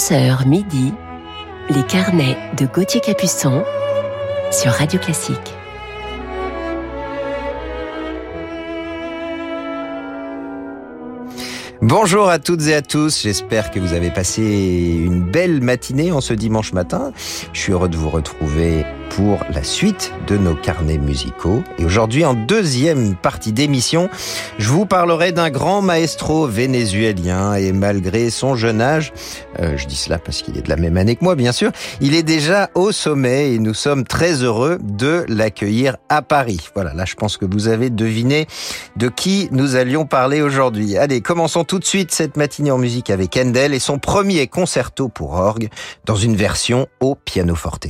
11h midi, les carnets de Gauthier Capuçon sur Radio Classique. Bonjour à toutes et à tous, j'espère que vous avez passé une belle matinée en ce dimanche matin. Je suis heureux de vous retrouver pour la suite de nos carnets musicaux. Et aujourd'hui, en deuxième partie d'émission, je vous parlerai d'un grand maestro vénézuélien et malgré son jeune âge, euh, je dis cela parce qu'il est de la même année que moi, bien sûr, il est déjà au sommet et nous sommes très heureux de l'accueillir à Paris. Voilà, là, je pense que vous avez deviné de qui nous allions parler aujourd'hui. Allez, commençons tout de suite cette matinée en musique avec Handel et son premier concerto pour orgue dans une version au pianoforte.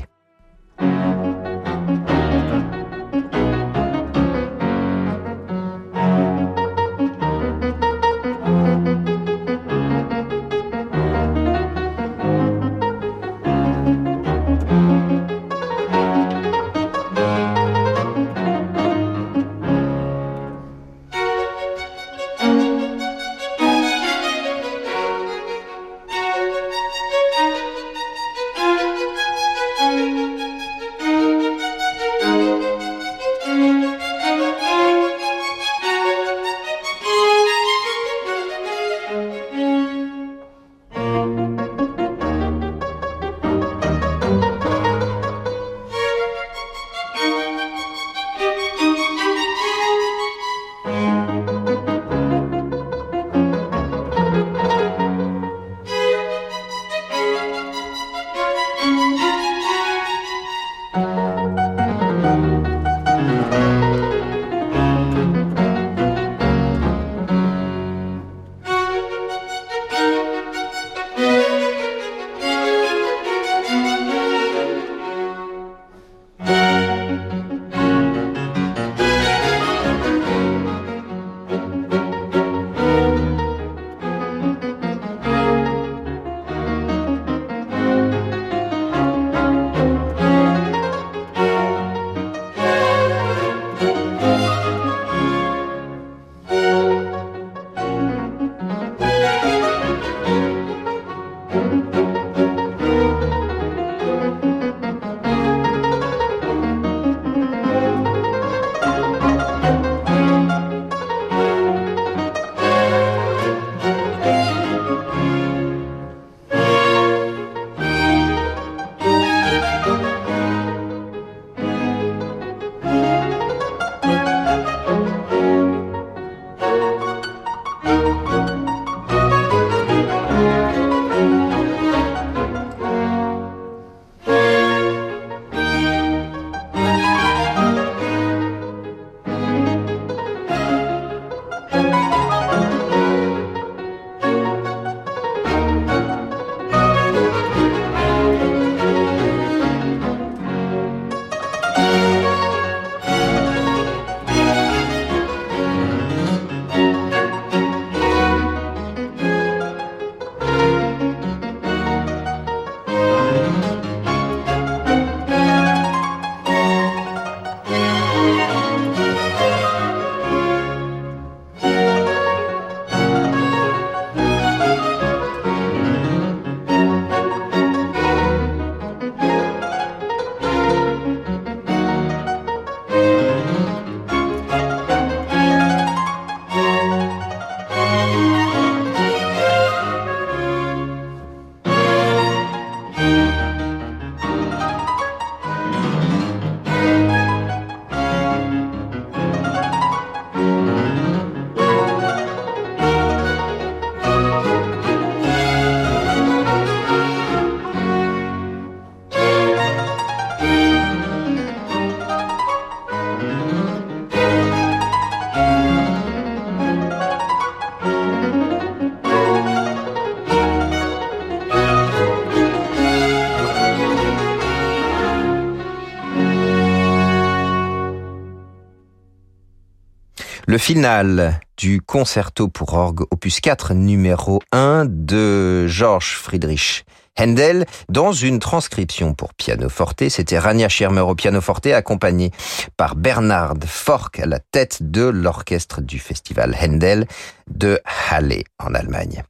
Le final du concerto pour orgue opus 4 numéro 1 de Georges Friedrich Handel dans une transcription pour piano forte. C'était Rania Schirmer au piano forte accompagné par Bernard Fork à la tête de l'orchestre du festival Handel de Halle en Allemagne.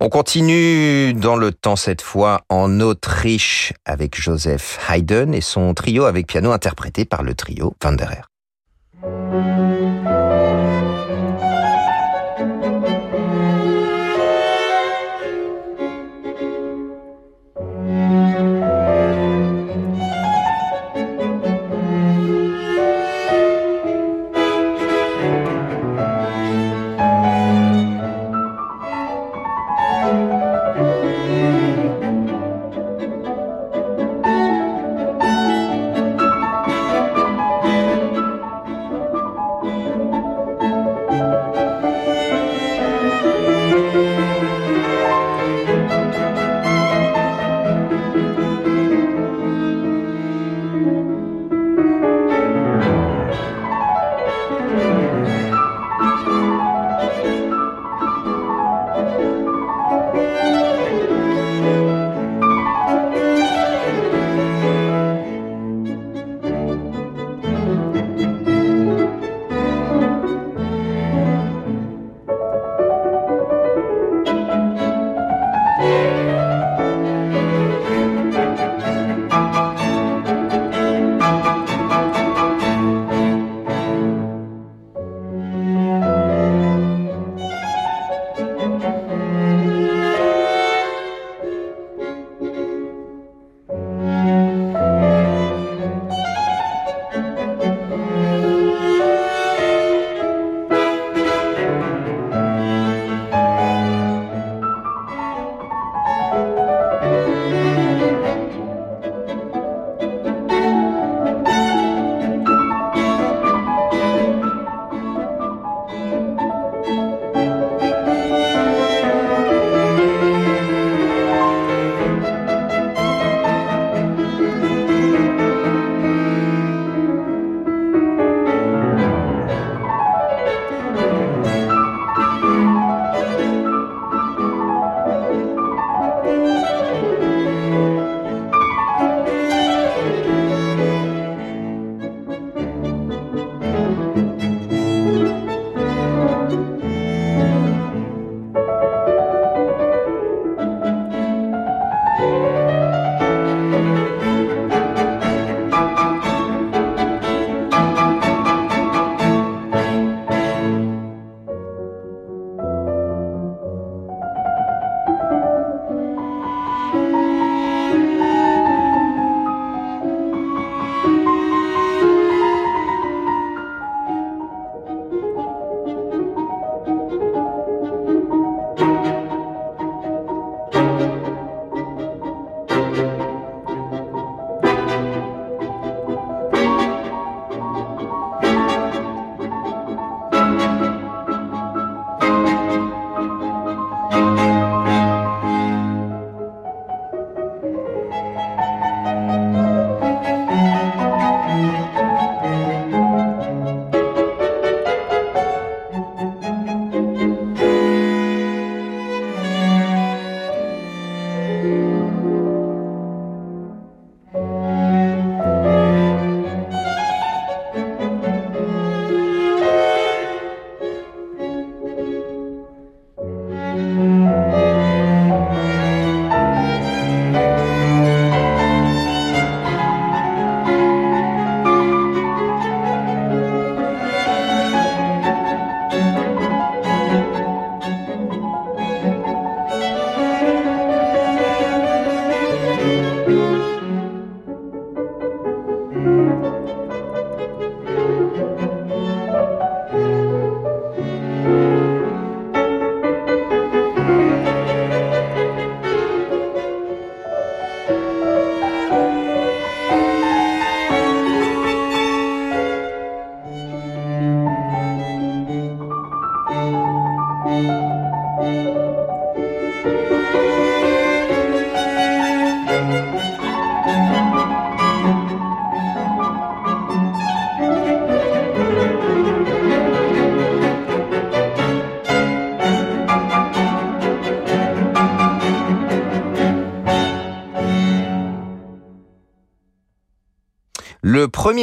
On continue dans le temps cette fois en Autriche avec Joseph Haydn et son trio avec piano interprété par le trio Wanderer.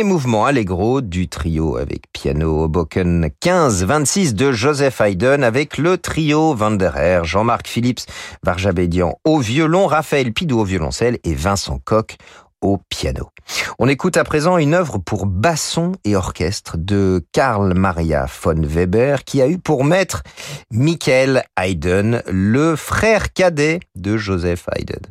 Mouvement allegro du trio avec piano Hoboken 15-26 de Joseph Haydn avec le trio Vanderer, Jean-Marc Phillips, Varjabédian au violon, Raphaël Pidou au violoncelle et Vincent Coq au piano. On écoute à présent une œuvre pour basson et orchestre de Karl Maria von Weber qui a eu pour maître Michael Haydn, le frère cadet de Joseph Haydn.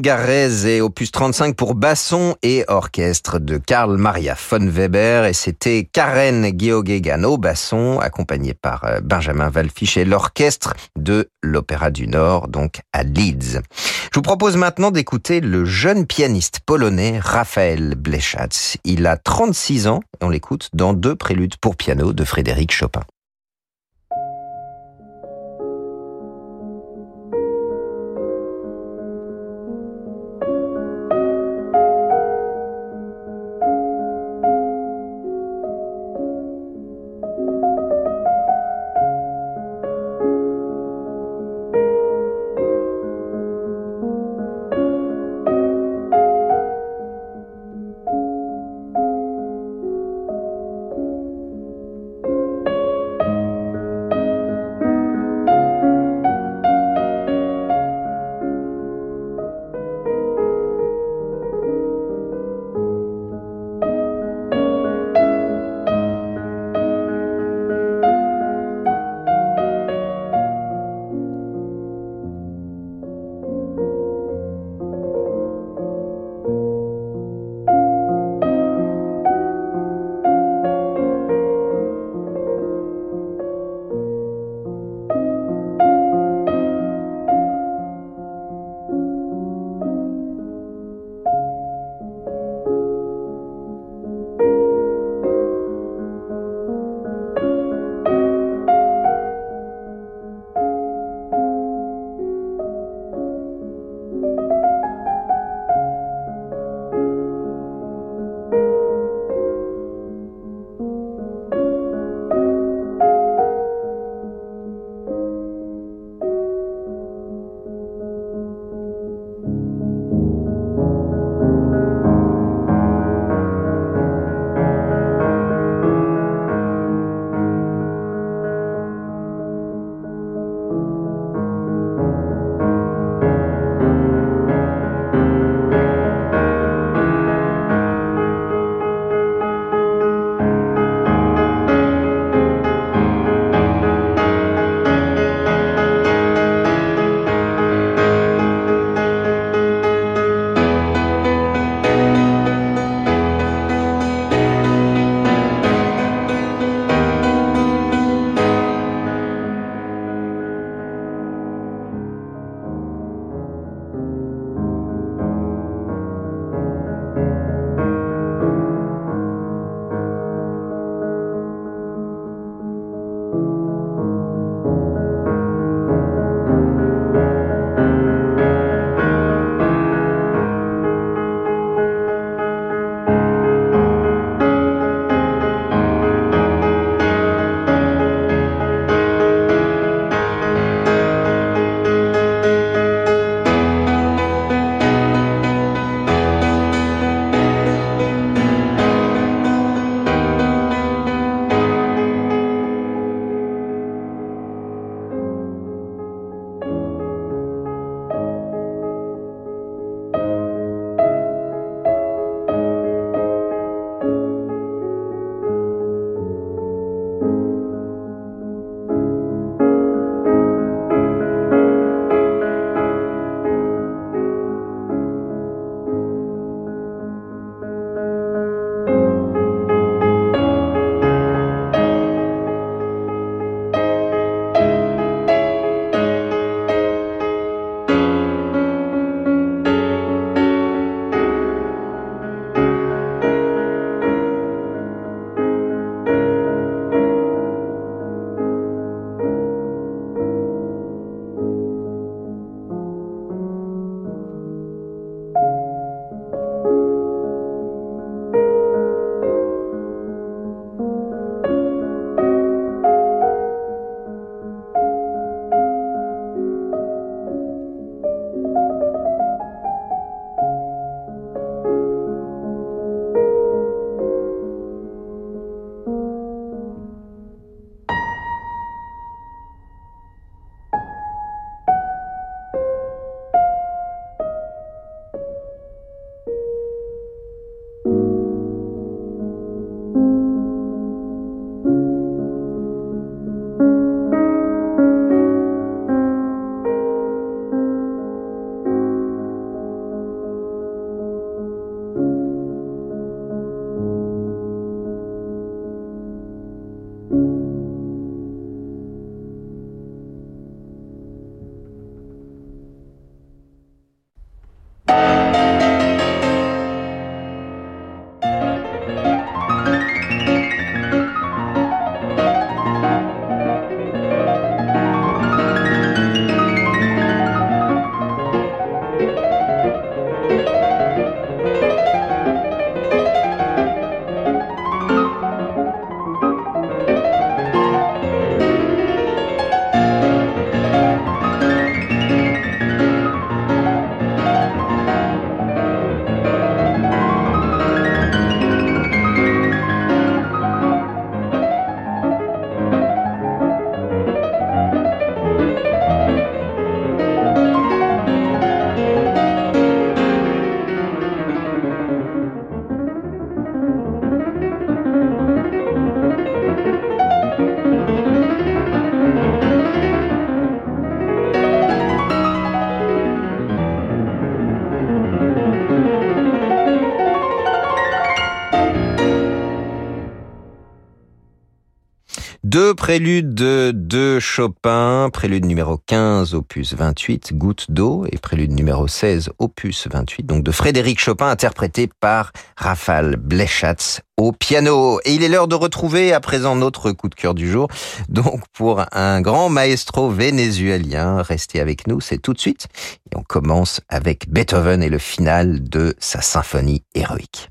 Ungarese et opus 35 pour basson et orchestre de Karl Maria von Weber et c'était Karen Geoghegan au basson accompagné par euh, Benjamin Valfisch et l'orchestre de l'Opéra du Nord donc à Leeds. Je vous propose maintenant d'écouter le jeune pianiste polonais Raphaël Blechatz. Il a 36 ans on l'écoute dans deux préludes pour piano de Frédéric Chopin. Prélude de Chopin, prélude numéro 15, opus 28, Goutte d'eau, et prélude numéro 16, opus 28, donc de Frédéric Chopin, interprété par Rafal Bleschatz au piano. Et il est l'heure de retrouver à présent notre coup de cœur du jour. Donc pour un grand maestro vénézuélien, restez avec nous, c'est tout de suite. Et on commence avec Beethoven et le final de sa symphonie héroïque.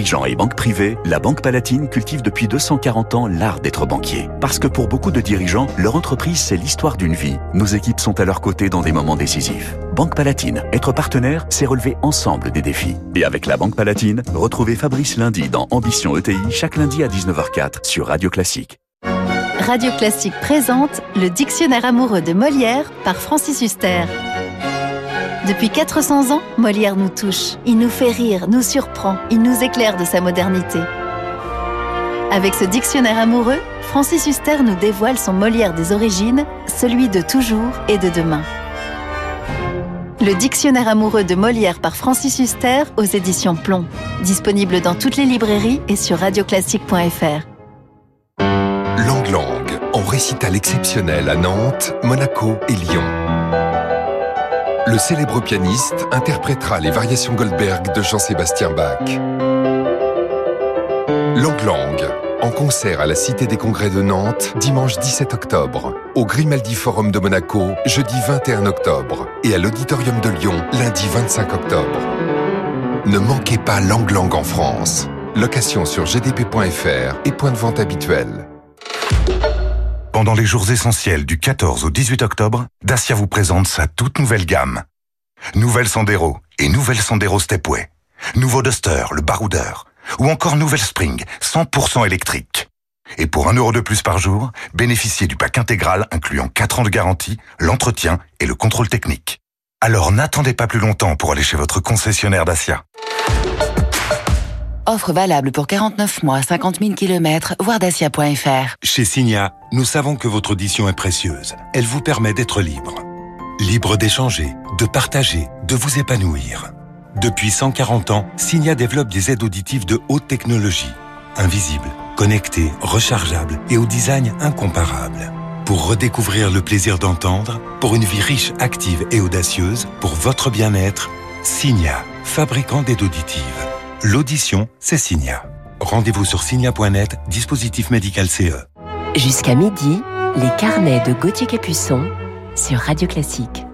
dirigeants et banques privées, la Banque Palatine cultive depuis 240 ans l'art d'être banquier. Parce que pour beaucoup de dirigeants, leur entreprise, c'est l'histoire d'une vie. Nos équipes sont à leur côté dans des moments décisifs. Banque Palatine, être partenaire, c'est relever ensemble des défis. Et avec la Banque Palatine, retrouvez Fabrice lundi dans Ambition ETI, chaque lundi à 19h04 sur Radio Classique. Radio Classique présente le Dictionnaire amoureux de Molière par Francis Huster. Depuis 400 ans, Molière nous touche. Il nous fait rire, nous surprend, il nous éclaire de sa modernité. Avec ce dictionnaire amoureux, Francis Huster nous dévoile son Molière des origines, celui de toujours et de demain. Le dictionnaire amoureux de Molière par Francis Huster aux éditions Plomb. Disponible dans toutes les librairies et sur radioclassique.fr. Lang Lang, en récital exceptionnel à Nantes, Monaco et Lyon le célèbre pianiste interprétera les variations Goldberg de Jean-Sébastien Bach. Lang Lang, en concert à la Cité des Congrès de Nantes, dimanche 17 octobre, au Grimaldi Forum de Monaco, jeudi 21 octobre, et à l'Auditorium de Lyon, lundi 25 octobre. Ne manquez pas Lang Lang en France. Location sur gdp.fr et point de vente habituel. Pendant les jours essentiels du 14 au 18 octobre, Dacia vous présente sa toute nouvelle gamme. Nouvelle Sandero et nouvelle Sandero Stepway. Nouveau Duster, le baroudeur. Ou encore nouvelle Spring, 100% électrique. Et pour un euro de plus par jour, bénéficiez du pack intégral incluant 4 ans de garantie, l'entretien et le contrôle technique. Alors n'attendez pas plus longtemps pour aller chez votre concessionnaire Dacia. Offre valable pour 49 mois, 50 000 km, voire dacia.fr. Chez Signa, nous savons que votre audition est précieuse. Elle vous permet d'être libre. Libre d'échanger, de partager, de vous épanouir. Depuis 140 ans, Signa développe des aides auditives de haute technologie. Invisibles, connectées, rechargeables et au design incomparable. Pour redécouvrir le plaisir d'entendre, pour une vie riche, active et audacieuse, pour votre bien-être, Signa, fabricant d'aides auditives. L'audition, c'est Signa. Rendez-vous sur signa.net, dispositif médical CE. Jusqu'à midi, les carnets de Gauthier Capuçon sur Radio Classique.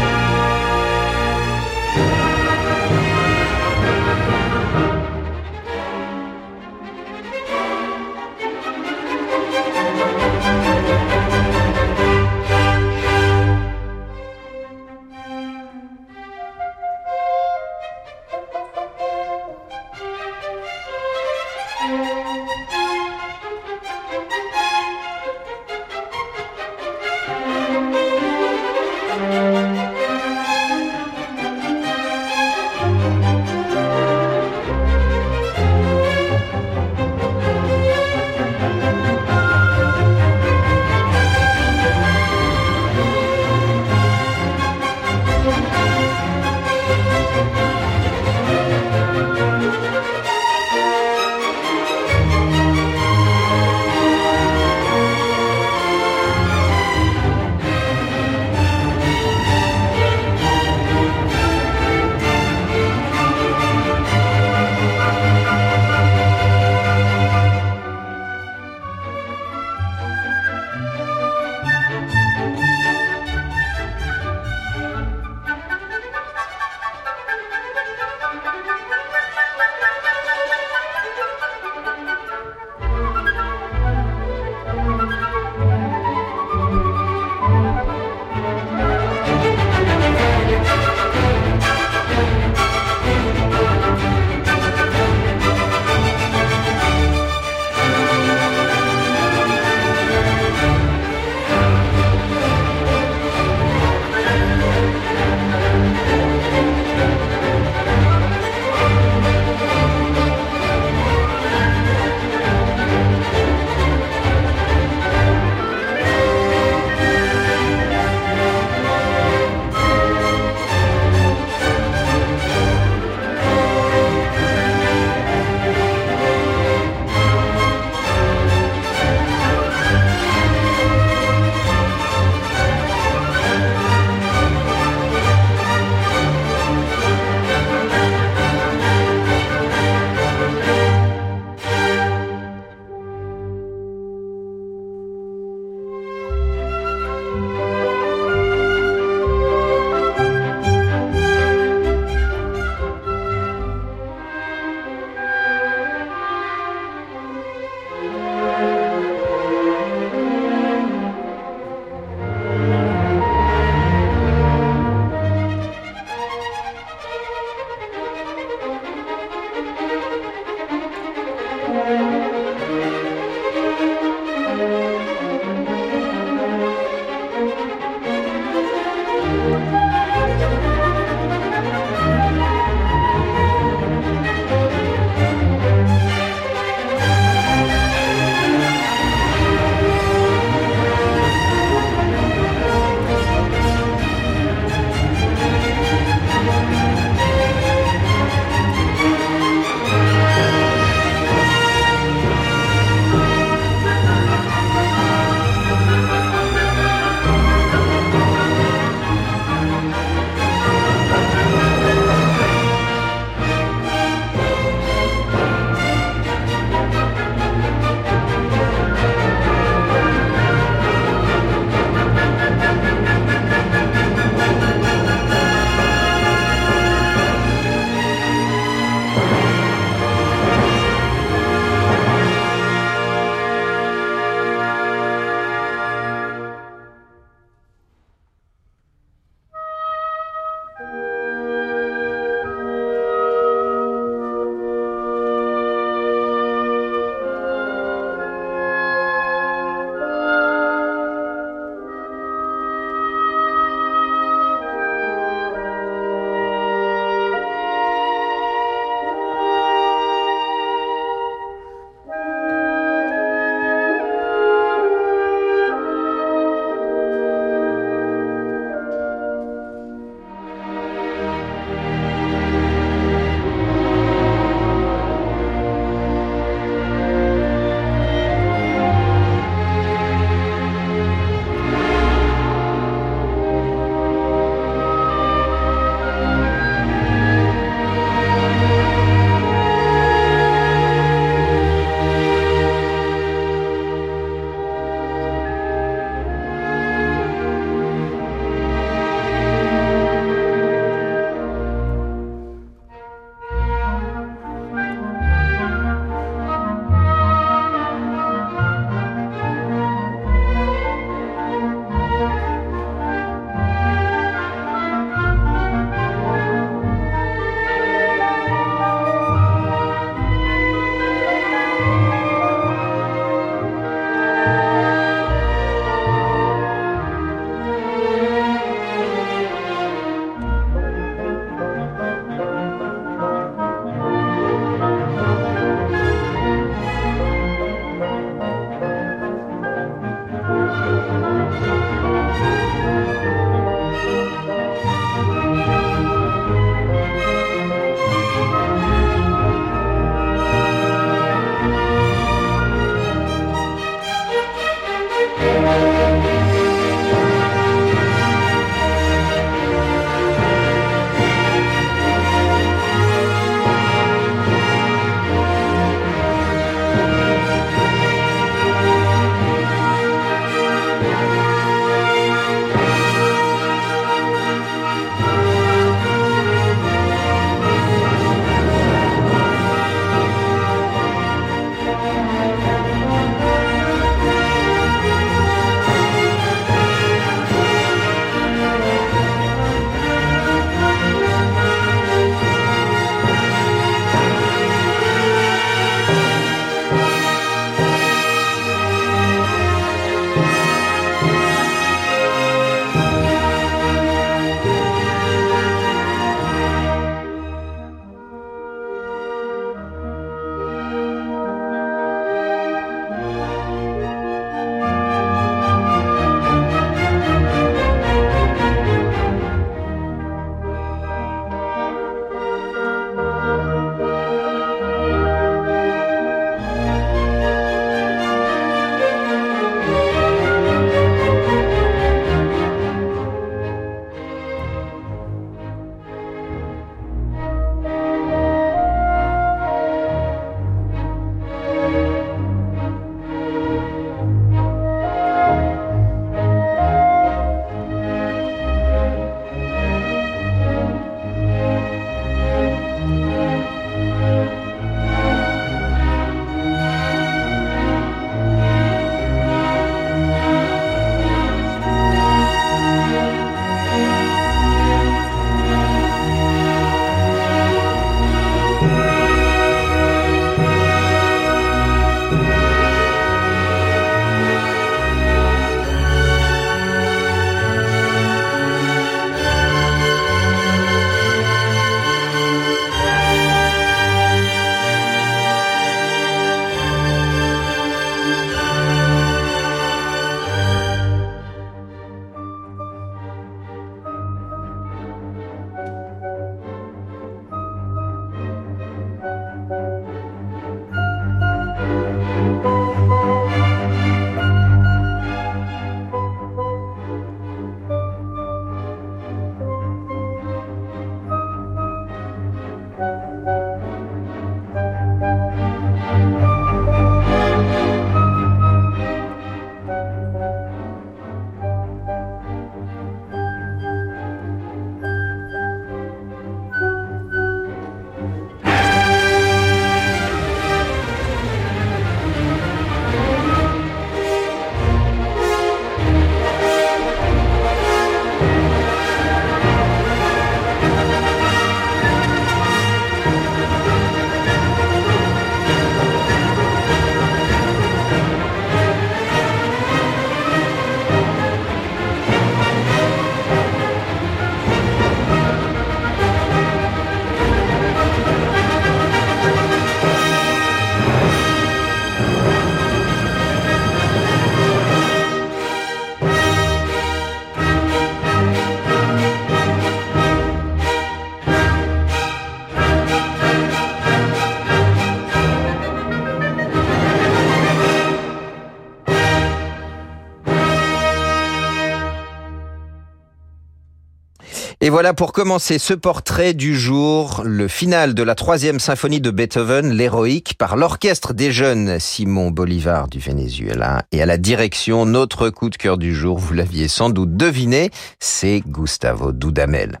Et voilà pour commencer ce portrait du jour, le final de la troisième symphonie de Beethoven, l'héroïque, par l'orchestre des jeunes Simon Bolivar du Venezuela. Et à la direction, notre coup de cœur du jour, vous l'aviez sans doute deviné, c'est Gustavo Dudamel.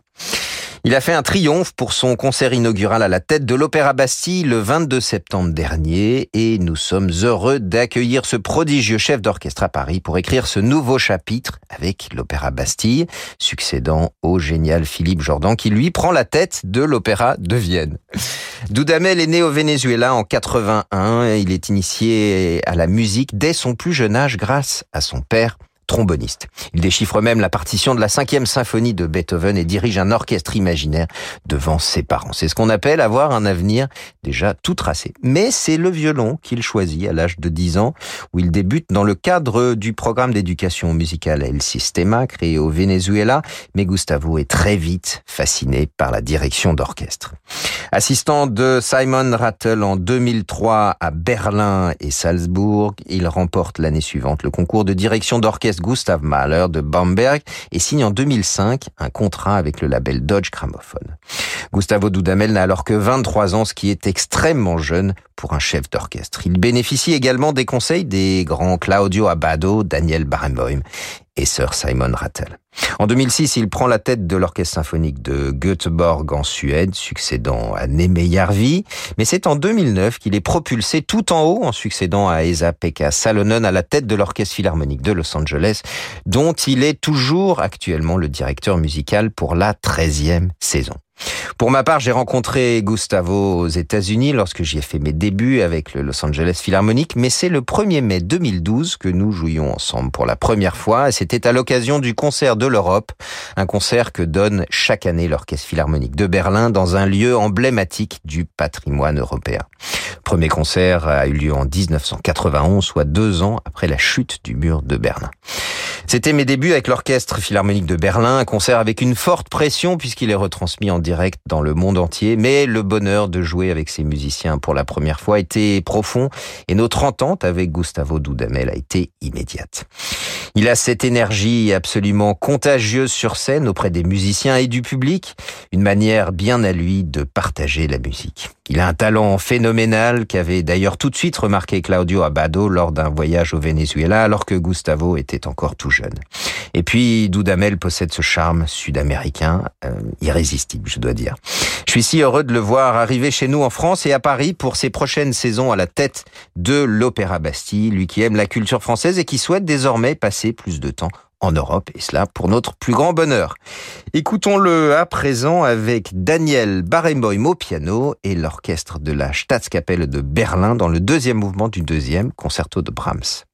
Il a fait un triomphe pour son concert inaugural à la tête de l'Opéra Bastille le 22 septembre dernier et nous sommes heureux d'accueillir ce prodigieux chef d'orchestre à Paris pour écrire ce nouveau chapitre avec l'Opéra Bastille, succédant au génial Philippe Jordan qui lui prend la tête de l'Opéra de Vienne. Doudamel est né au Venezuela en 81 il est initié à la musique dès son plus jeune âge grâce à son père tromboniste. Il déchiffre même la partition de la cinquième symphonie de Beethoven et dirige un orchestre imaginaire devant ses parents. C'est ce qu'on appelle avoir un avenir déjà tout tracé. Mais c'est le violon qu'il choisit à l'âge de 10 ans, où il débute dans le cadre du programme d'éducation musicale El Sistema, créé au Venezuela, mais Gustavo est très vite fasciné par la direction d'orchestre. Assistant de Simon Rattle en 2003 à Berlin et Salzbourg, il remporte l'année suivante le concours de direction d'orchestre Gustav Mahler de Bamberg et signe en 2005 un contrat avec le label Dodge Gramophone. Gustavo Dudamel n'a alors que 23 ans, ce qui est extrêmement jeune pour un chef d'orchestre. Il bénéficie également des conseils des grands Claudio Abbado, Daniel Barenboim et Sir Simon Rattle. En 2006, il prend la tête de l'orchestre symphonique de Göteborg en Suède, succédant à Neme Järvi. Mais c'est en 2009 qu'il est propulsé tout en haut en succédant à Esa-Pekka Salonen à la tête de l'orchestre philharmonique de Los Angeles, dont il est toujours actuellement le directeur musical pour la 13e saison. Pour ma part, j'ai rencontré Gustavo aux États-Unis lorsque j'y ai fait mes débuts avec le Los Angeles Philharmonic, mais c'est le 1er mai 2012 que nous jouions ensemble pour la première fois et c'était à l'occasion du concert de l'Europe, un concert que donne chaque année l'Orchestre Philharmonique de Berlin dans un lieu emblématique du patrimoine européen. Premier concert a eu lieu en 1991, soit deux ans après la chute du mur de Berlin. C'était mes débuts avec l'Orchestre Philharmonique de Berlin, un concert avec une forte pression puisqu'il est retransmis en direct dans le monde entier, mais le bonheur de jouer avec ces musiciens pour la première fois était profond et notre entente avec Gustavo Dudamel a été immédiate. Il a cette énergie absolument contagieuse sur scène auprès des musiciens et du public, une manière bien à lui de partager la musique. Il a un talent phénoménal qu'avait d'ailleurs tout de suite remarqué Claudio Abbado lors d'un voyage au Venezuela alors que Gustavo était encore tout jeune. Et puis Dudamel possède ce charme sud-américain euh, irrésistible, je dois dire. Je suis si heureux de le voir arriver chez nous en France et à Paris pour ses prochaines saisons à la tête de l'Opéra Bastille, lui qui aime la culture française et qui souhaite désormais passer plus de temps en Europe, et cela pour notre plus grand bonheur. Écoutons-le à présent avec Daniel Barenboim au piano et l'orchestre de la Staatskapelle de Berlin dans le deuxième mouvement du deuxième concerto de Brahms.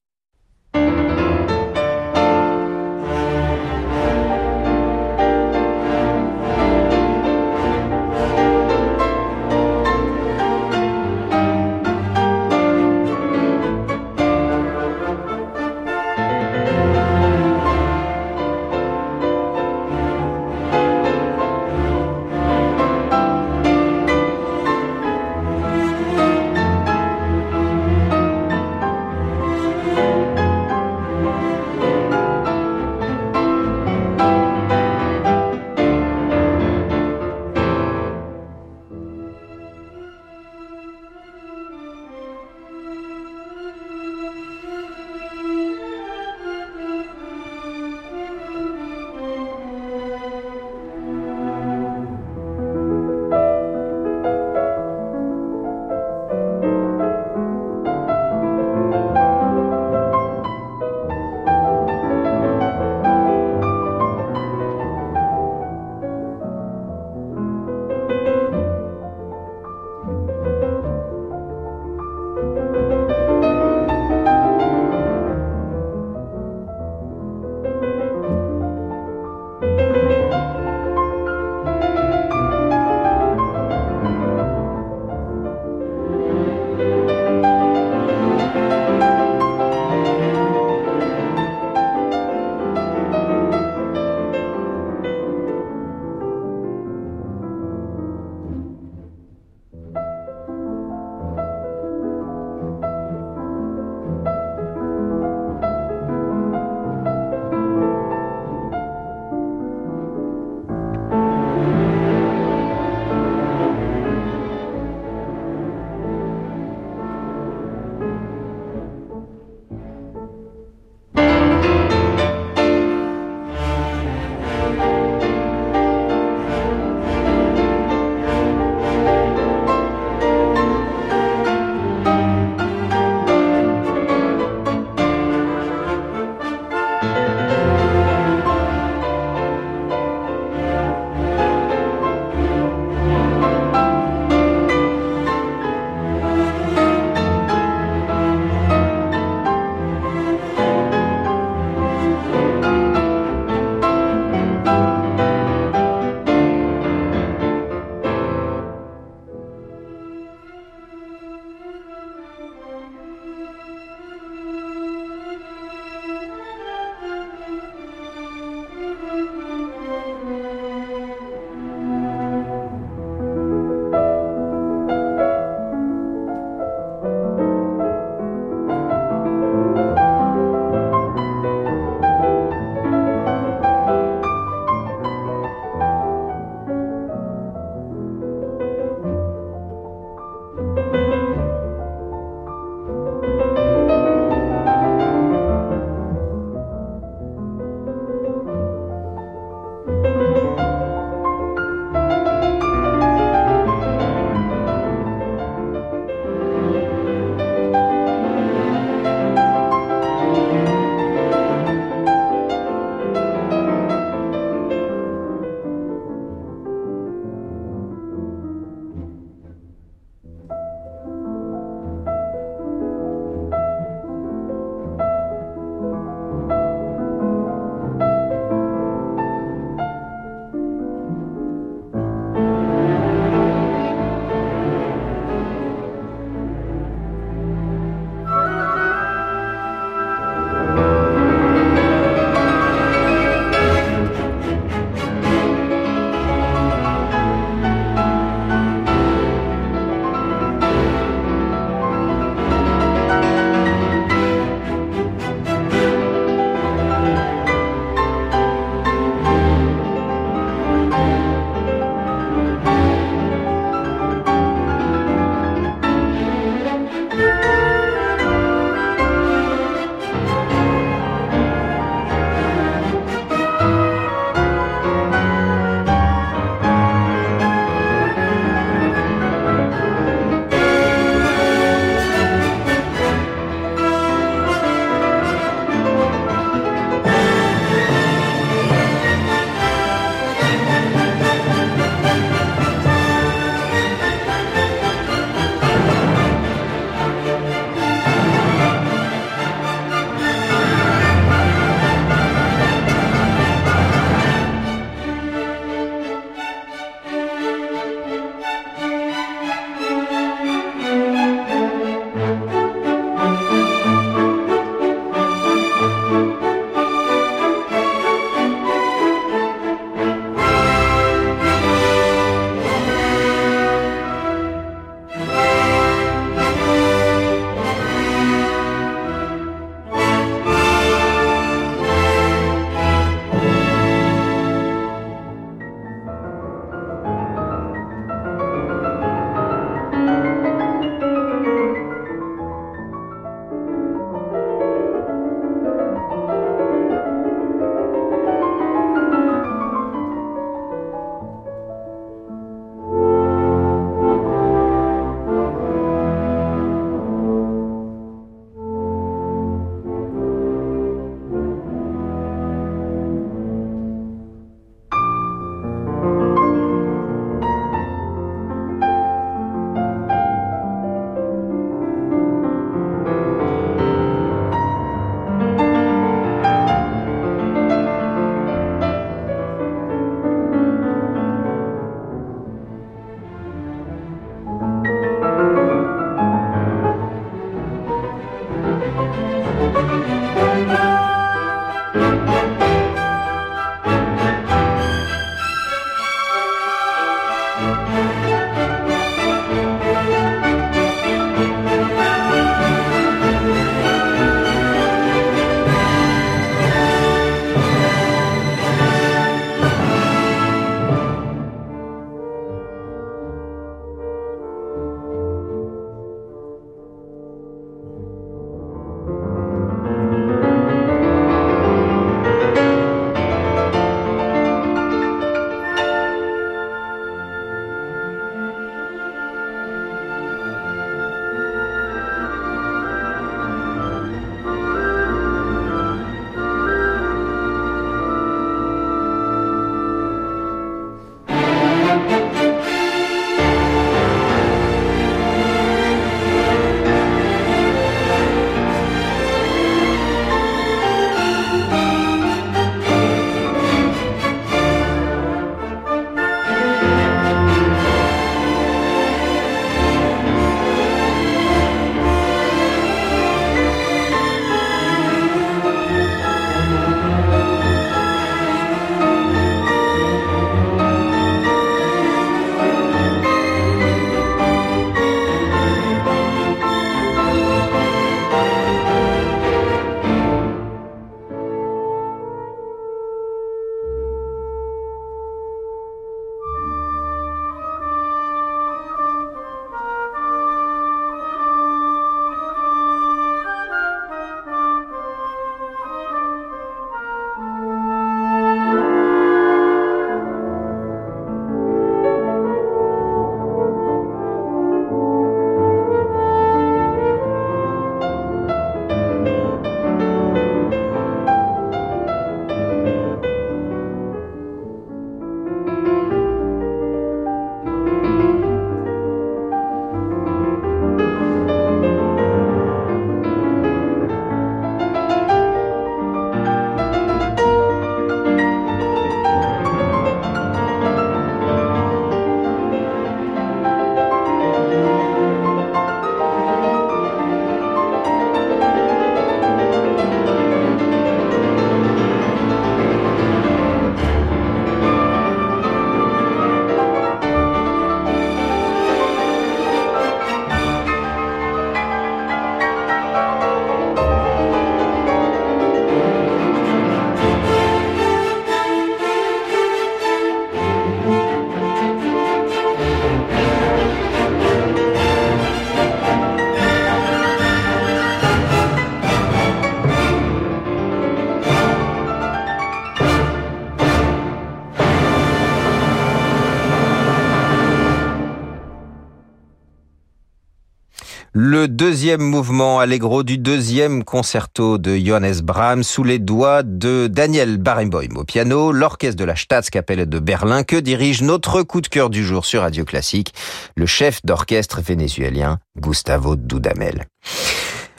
Le deuxième mouvement allegro du deuxième concerto de Johannes Brahms sous les doigts de Daniel Barenboim au piano, l'orchestre de la Staatskapelle de Berlin que dirige notre coup de cœur du jour sur Radio Classique, le chef d'orchestre vénézuélien Gustavo Dudamel.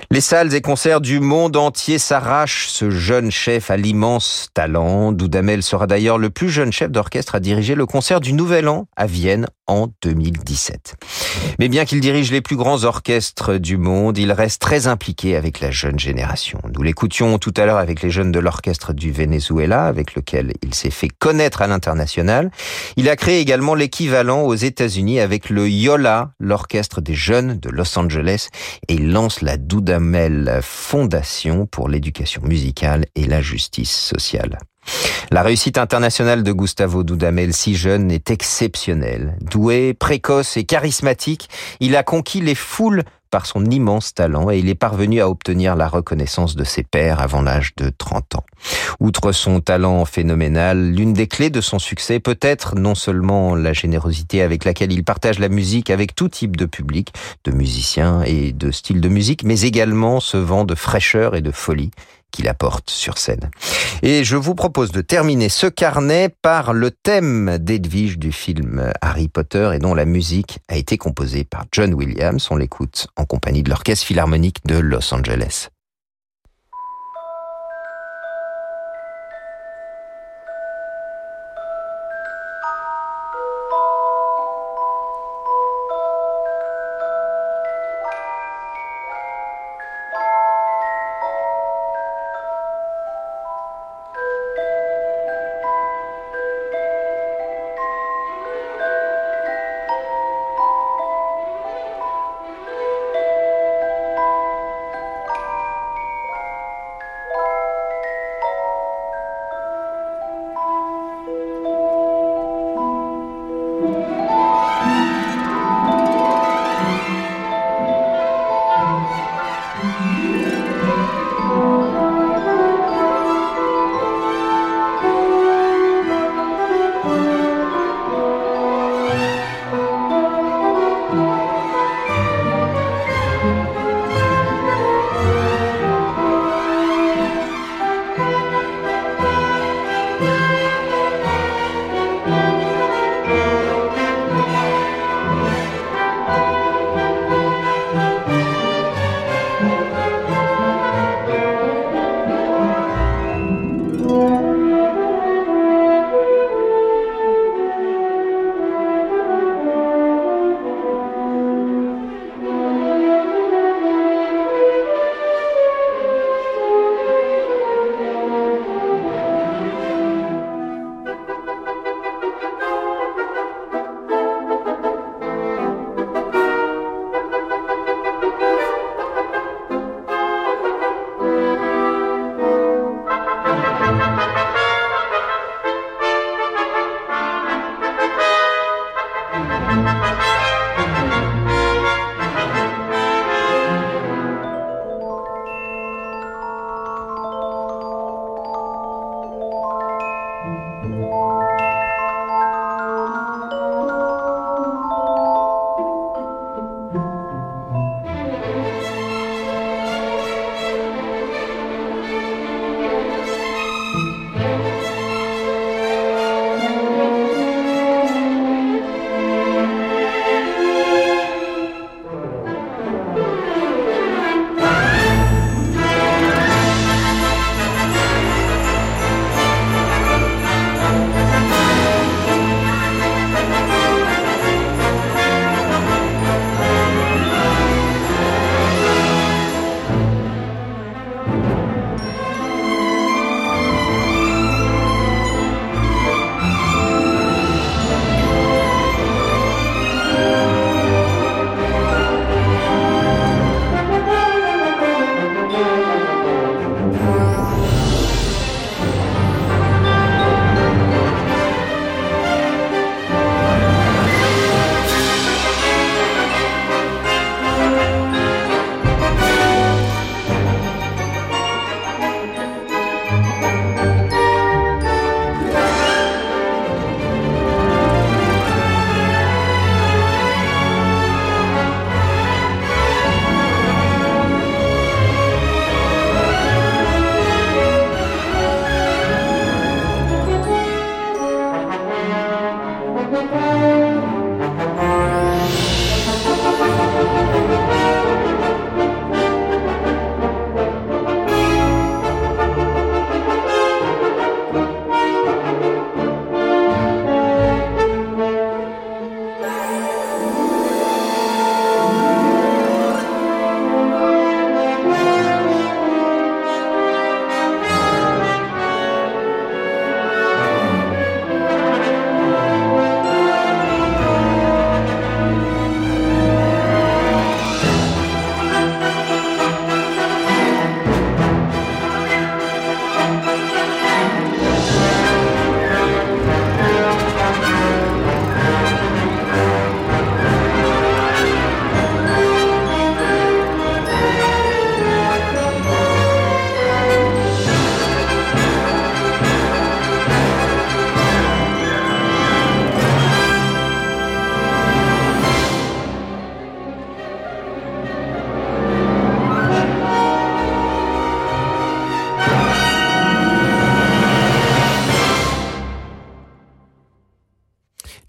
Les salles et concerts du monde entier s'arrachent ce jeune chef à l'immense talent. Dudamel sera d'ailleurs le plus jeune chef d'orchestre à diriger le concert du Nouvel An à Vienne en 2017. Mais bien qu'il dirige les plus grands orchestres du monde, il reste très impliqué avec la jeune génération. Nous l'écoutions tout à l'heure avec les jeunes de l'orchestre du Venezuela, avec lequel il s'est fait connaître à l'international. Il a créé également l'équivalent aux États-Unis avec le YOLA, l'orchestre des jeunes de Los Angeles, et il lance la Dudamel Fondation pour l'éducation musicale et la justice sociale. La réussite internationale de Gustavo Dudamel, si jeune, est exceptionnelle. Doué, précoce et charismatique, il a conquis les foules par son immense talent et il est parvenu à obtenir la reconnaissance de ses pairs avant l'âge de 30 ans. Outre son talent phénoménal, l'une des clés de son succès peut être non seulement la générosité avec laquelle il partage la musique avec tout type de public, de musiciens et de styles de musique, mais également ce vent de fraîcheur et de folie qu'il apporte sur scène. Et je vous propose de terminer ce carnet par le thème d'Edwige du film Harry Potter et dont la musique a été composée par John Williams. On l'écoute en compagnie de l'Orchestre Philharmonique de Los Angeles.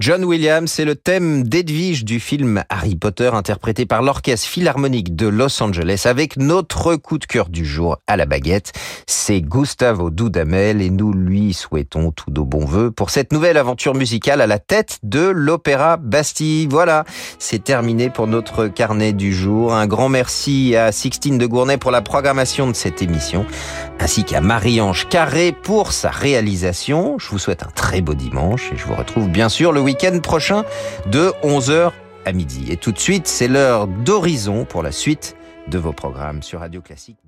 John Williams, c'est le thème d'Edwige du film Harry Potter interprété par l'Orchestre Philharmonique de Los Angeles avec notre coup de cœur du jour à la baguette. C'est Gustavo Dudamel et nous lui souhaitons tous nos bons voeux pour cette nouvelle aventure musicale à la tête de l'Opéra Bastille. Voilà, c'est terminé pour notre carnet du jour. Un grand merci à Sixtine de Gournay pour la programmation de cette émission ainsi qu'à Marie-Ange Carré pour sa réalisation. Je vous souhaite un très beau dimanche et je vous retrouve bien sûr le prochain de 11h à midi. Et tout de suite, c'est l'heure d'horizon pour la suite de vos programmes sur Radio Classique.